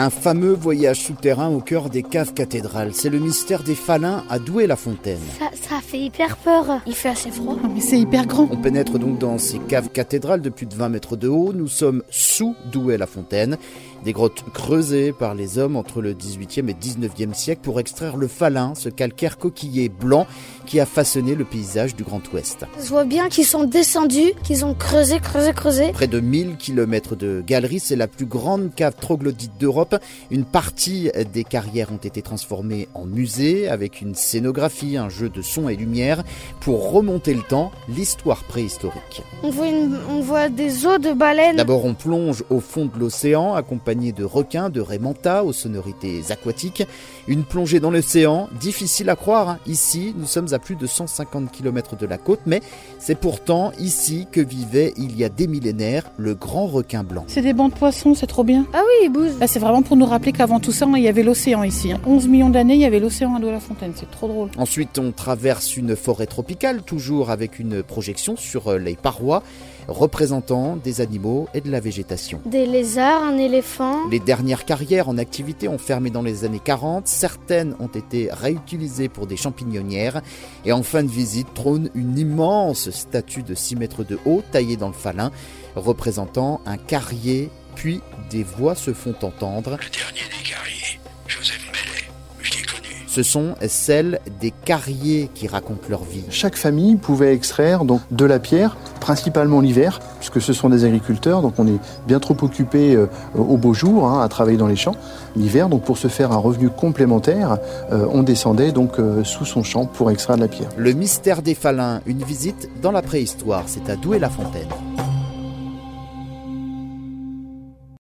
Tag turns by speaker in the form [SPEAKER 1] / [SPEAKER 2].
[SPEAKER 1] Un fameux voyage souterrain au cœur des caves cathédrales. C'est le mystère des Falins à Douai-la-Fontaine.
[SPEAKER 2] Ça, ça fait hyper peur. Il fait assez froid.
[SPEAKER 3] mais c'est hyper grand.
[SPEAKER 1] On pénètre donc dans ces caves cathédrales de plus de 20 mètres de haut. Nous sommes sous Douai-la-Fontaine. Des grottes creusées par les hommes entre le 18e et 19e siècle pour extraire le falin, ce calcaire coquillé blanc qui a façonné le paysage du Grand Ouest.
[SPEAKER 2] Je vois bien qu'ils sont descendus, qu'ils ont creusé, creusé, creusé.
[SPEAKER 1] Près de 1000 km de galeries, c'est la plus grande cave troglodyte d'Europe. Une partie des carrières ont été transformées en musée avec une scénographie, un jeu de son et lumière pour remonter le temps, l'histoire préhistorique.
[SPEAKER 2] On voit, on voit des os de baleines.
[SPEAKER 1] D'abord, on plonge au fond de l'océan accompagné de requins, de rémanta aux sonorités aquatiques. Une plongée dans l'océan, difficile à croire. Hein. Ici, nous sommes à plus de 150 km de la côte, mais c'est pourtant ici que vivait il y a des millénaires le grand requin blanc.
[SPEAKER 3] C'est des bancs de poissons, c'est trop bien.
[SPEAKER 2] Ah oui, il bouge.
[SPEAKER 3] c'est vraiment pour nous rappeler qu'avant tout ça, il y avait l'océan ici. 11 hein. millions d'années, il y avait l'océan à la fontaine C'est trop drôle.
[SPEAKER 1] Ensuite, on traverse une forêt tropicale, toujours avec une projection sur euh, les parois représentant des animaux et de la végétation.
[SPEAKER 2] Des lézards, un éléphant.
[SPEAKER 1] Les dernières carrières en activité ont fermé dans les années 40, certaines ont été réutilisées pour des champignonnières et en fin de visite trône une immense statue de 6 mètres de haut taillée dans le falin représentant un carrier puis des voix se font entendre.
[SPEAKER 4] Le dernier des carriers, Joseph
[SPEAKER 1] ce sont celles des carriers qui racontent leur vie.
[SPEAKER 5] Chaque famille pouvait extraire donc de la pierre, principalement l'hiver, puisque ce sont des agriculteurs, donc on est bien trop occupé euh, au beau jour hein, à travailler dans les champs. L'hiver, donc pour se faire un revenu complémentaire, euh, on descendait donc euh, sous son champ pour extraire de la pierre.
[SPEAKER 1] Le mystère des Falins, une visite dans la préhistoire, c'est à Douai-la-Fontaine.